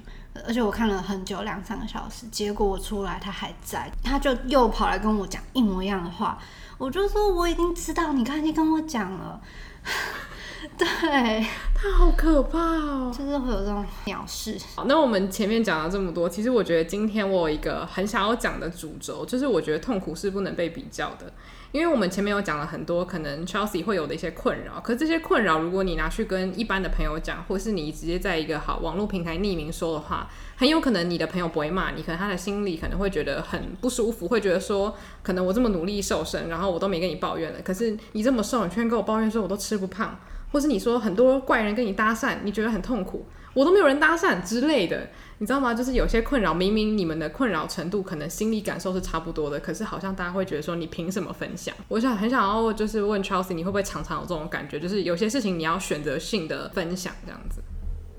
而且我看了很久，两三个小时，结果我出来他还在，他就又跑来跟我讲一模一样的话，我就说我已经知道，你刚才跟我讲了。对，他好可怕哦，就是会有这种鸟事。好，那我们前面讲了这么多，其实我觉得今天我有一个很想要讲的主轴，就是我觉得痛苦是不能被比较的。因为我们前面有讲了很多可能 Chelsea 会有的一些困扰，可是这些困扰如果你拿去跟一般的朋友讲，或是你直接在一个好网络平台匿名说的话，很有可能你的朋友不会骂你，可能他的心里可能会觉得很不舒服，会觉得说，可能我这么努力瘦身，然后我都没跟你抱怨了，可是你这么瘦，你居然跟我抱怨说我都吃不胖，或是你说很多怪人跟你搭讪，你觉得很痛苦，我都没有人搭讪之类的。你知道吗？就是有些困扰，明明你们的困扰程度可能心理感受是差不多的，可是好像大家会觉得说你凭什么分享？我想很想要就是问 Chelsea，你会不会常常有这种感觉？就是有些事情你要选择性的分享这样子？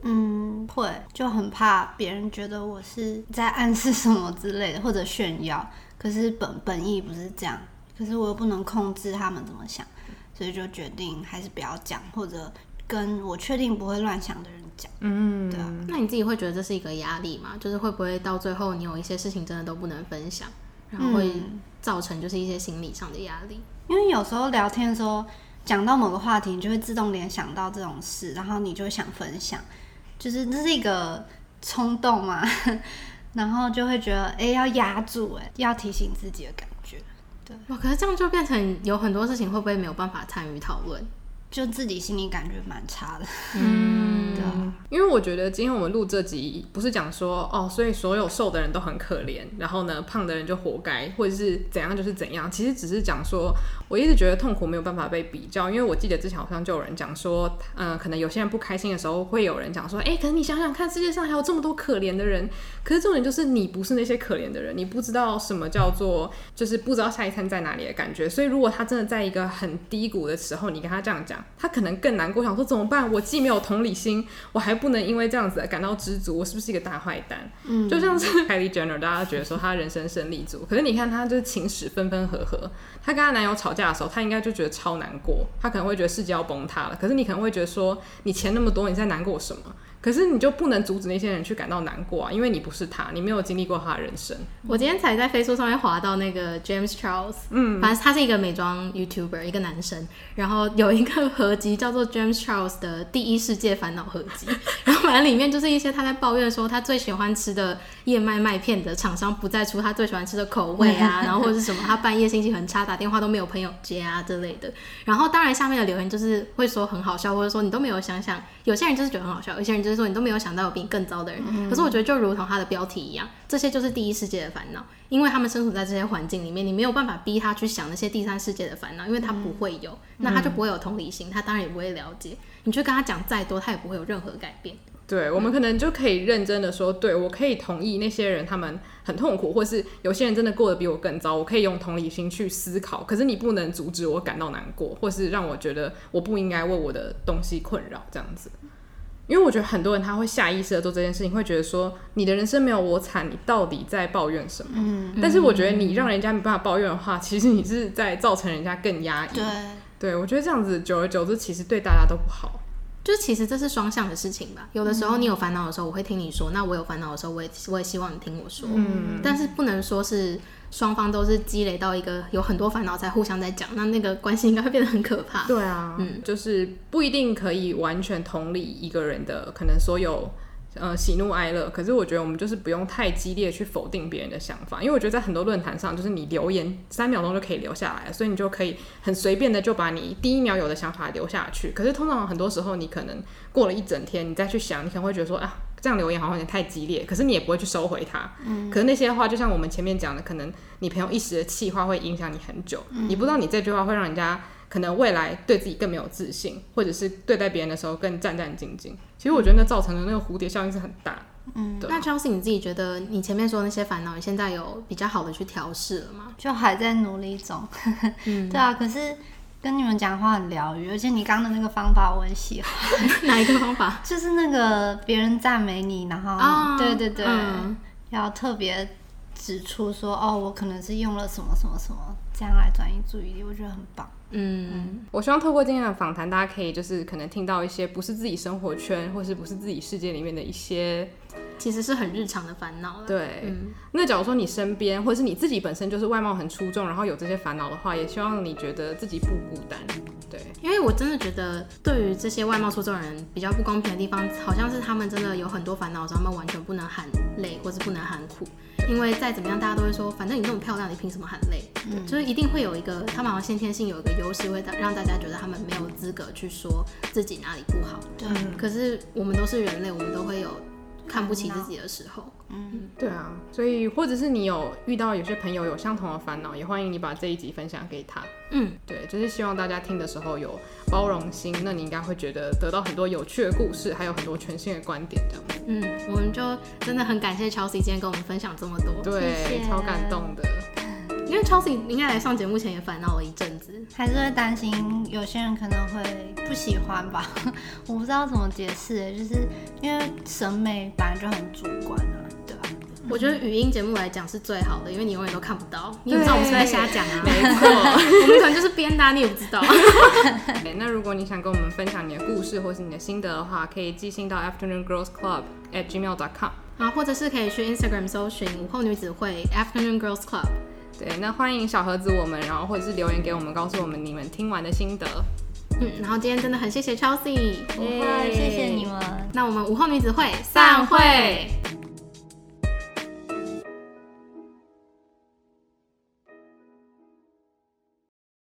嗯，会，就很怕别人觉得我是在暗示什么之类的，或者炫耀。可是本本意不是这样，可是我又不能控制他们怎么想，所以就决定还是不要讲，或者跟我确定不会乱想的人讲。嗯，对啊，那你自己会觉得这是一个压力吗？就是会不会到最后你有一些事情真的都不能分享，然后会造成就是一些心理上的压力？因为有时候聊天的时候讲到某个话题，你就会自动联想到这种事，然后你就想分享，就是这是一个冲动嘛，然后就会觉得哎、欸、要压住哎，要提醒自己的感哇，可是这样就变成有很多事情会不会没有办法参与讨论？就自己心里感觉蛮差的，嗯，对啊，因为我觉得今天我们录这集不是讲说哦，所以所有瘦的人都很可怜，然后呢，胖的人就活该，或者是怎样就是怎样。其实只是讲说，我一直觉得痛苦没有办法被比较，因为我记得之前好像就有人讲说，嗯、可能有些人不开心的时候，会有人讲说，哎、欸，可是你想想看，世界上还有这么多可怜的人，可是重点就是你不是那些可怜的人，你不知道什么叫做就是不知道下一餐在哪里的感觉。所以如果他真的在一个很低谷的时候，你跟他这样讲。他可能更难过，想说怎么办？我既没有同理心，我还不能因为这样子而感到知足，我是不是一个大坏蛋？嗯，就像是 Kylie Jenner，大家觉得说她人生胜利组，可是你看她就是情史分分合合，她跟她男友吵架的时候，她应该就觉得超难过，她可能会觉得世界要崩塌了。可是你可能会觉得说，你钱那么多，你在难过什么？可是你就不能阻止那些人去感到难过啊，因为你不是他，你没有经历过他的人生。我今天才在 Facebook 上面滑到那个 James Charles，嗯，反正他是一个美妆 YouTuber，一个男生，然后有一个 合集叫做 James Charles 的第一世界烦恼合集，然后反正里面就是一些他在抱怨说他最喜欢吃的燕麦麦片的厂商不再出他最喜欢吃的口味啊，然后或者是什么他半夜心情很差，打电话都没有朋友接啊之类的。然后当然下面的留言就是会说很好笑，或者说你都没有想想，有些人就是觉得很好笑，有些人就是。说你都没有想到有比你更糟的人，嗯、可是我觉得就如同他的标题一样，这些就是第一世界的烦恼，因为他们生存在这些环境里面，你没有办法逼他去想那些第三世界的烦恼，因为他不会有，嗯、那他就不会有同理心，他当然也不会了解。你去跟他讲再多，他也不会有任何改变。对，我们可能就可以认真的说，对，我可以同意那些人他们很痛苦，或是有些人真的过得比我更糟，我可以用同理心去思考。可是你不能阻止我感到难过，或是让我觉得我不应该为我的东西困扰，这样子。因为我觉得很多人他会下意识的做这件事情，会觉得说你的人生没有我惨，你到底在抱怨什么？嗯，但是我觉得你让人家没办法抱怨的话，其实你是在造成人家更压抑。对，对我觉得这样子久而久之，其实对大家都不好。就其实这是双向的事情吧。有的时候你有烦恼的时候，我会听你说；那我有烦恼的时候，我也我也希望你听我说。嗯，但是不能说是。双方都是积累到一个有很多烦恼才互相在讲，那那个关系应该会变得很可怕。对啊，嗯，就是不一定可以完全同理一个人的可能所有呃喜怒哀乐，可是我觉得我们就是不用太激烈去否定别人的想法，因为我觉得在很多论坛上，就是你留言三秒钟就可以留下来，所以你就可以很随便的就把你第一秒有的想法留下去。可是通常很多时候你可能过了一整天，你再去想，你可能会觉得说啊。这样留言好像有点太激烈，可是你也不会去收回它。嗯，可是那些话，就像我们前面讲的，可能你朋友一时的气话会影响你很久。嗯，你不知道你这句话会让人家可能未来对自己更没有自信，或者是对待别人的时候更战战兢兢。其实我觉得那造成的那个蝴蝶效应是很大。嗯，对。那 Chelsea 你自己觉得你前面说的那些烦恼，你现在有比较好的去调试了吗？就还在努力中。嗯，对啊，可是。跟你们讲话很疗愈，而且你刚刚的那个方法我很喜欢。哪一个方法？就是那个别人赞美你，然后、哦、对对对，嗯、要特别指出说哦，我可能是用了什么什么什么，这样来转移注意力，我觉得很棒。嗯，我希望透过今天的访谈，大家可以就是可能听到一些不是自己生活圈或是不是自己世界里面的一些其实是很日常的烦恼了。对，嗯，那假如说你身边或者是你自己本身就是外貌很出众，然后有这些烦恼的话，也希望你觉得自己不孤单。对，因为我真的觉得，对于这些外貌出众的人，比较不公平的地方，好像是他们真的有很多烦恼，他们完全不能喊累，或是不能喊苦。因为再怎么样，大家都会说，反正你那么漂亮，你凭什么喊累？嗯，就是一定会有一个，他们好像先天性有一个优势，会让大家觉得他们没有资格去说自己哪里不好。对，可是我们都是人类，我们都会有看不起自己的时候。嗯，对啊，所以或者是你有遇到有些朋友有相同的烦恼，也欢迎你把这一集分享给他。嗯，对，就是希望大家听的时候有包容心，那你应该会觉得得到很多有趣的故事，还有很多全新的观点这样子。嗯，我们就真的很感谢 Chelsea 今天跟我们分享这么多，对，谢谢超感动的。因为 Chelsea 应该来上节目前也烦恼了一阵子，还是会担心有些人可能会不喜欢吧，我不知道怎么解释，就是因为审美本来就很主观啊，对吧？我觉得语音节目来讲是最好的，因为你永远都看不到，你也不知道我们是在瞎讲啊。没错，我们可能就是编的，你也不知道。那如果你想跟我们分享你的故事或是你的心得的话，可以寄信到 Afternoon Girls Club at gmail.com，啊，或者是可以去 Instagram 搜寻午后女子会 Afternoon Girls Club。对，那欢迎小盒子我们，然后或者是留言给我们，告诉我们你们听完的心得。嗯，然后今天真的很谢谢 Chelsea，不会，谢谢你们。那我们午后女子会散会。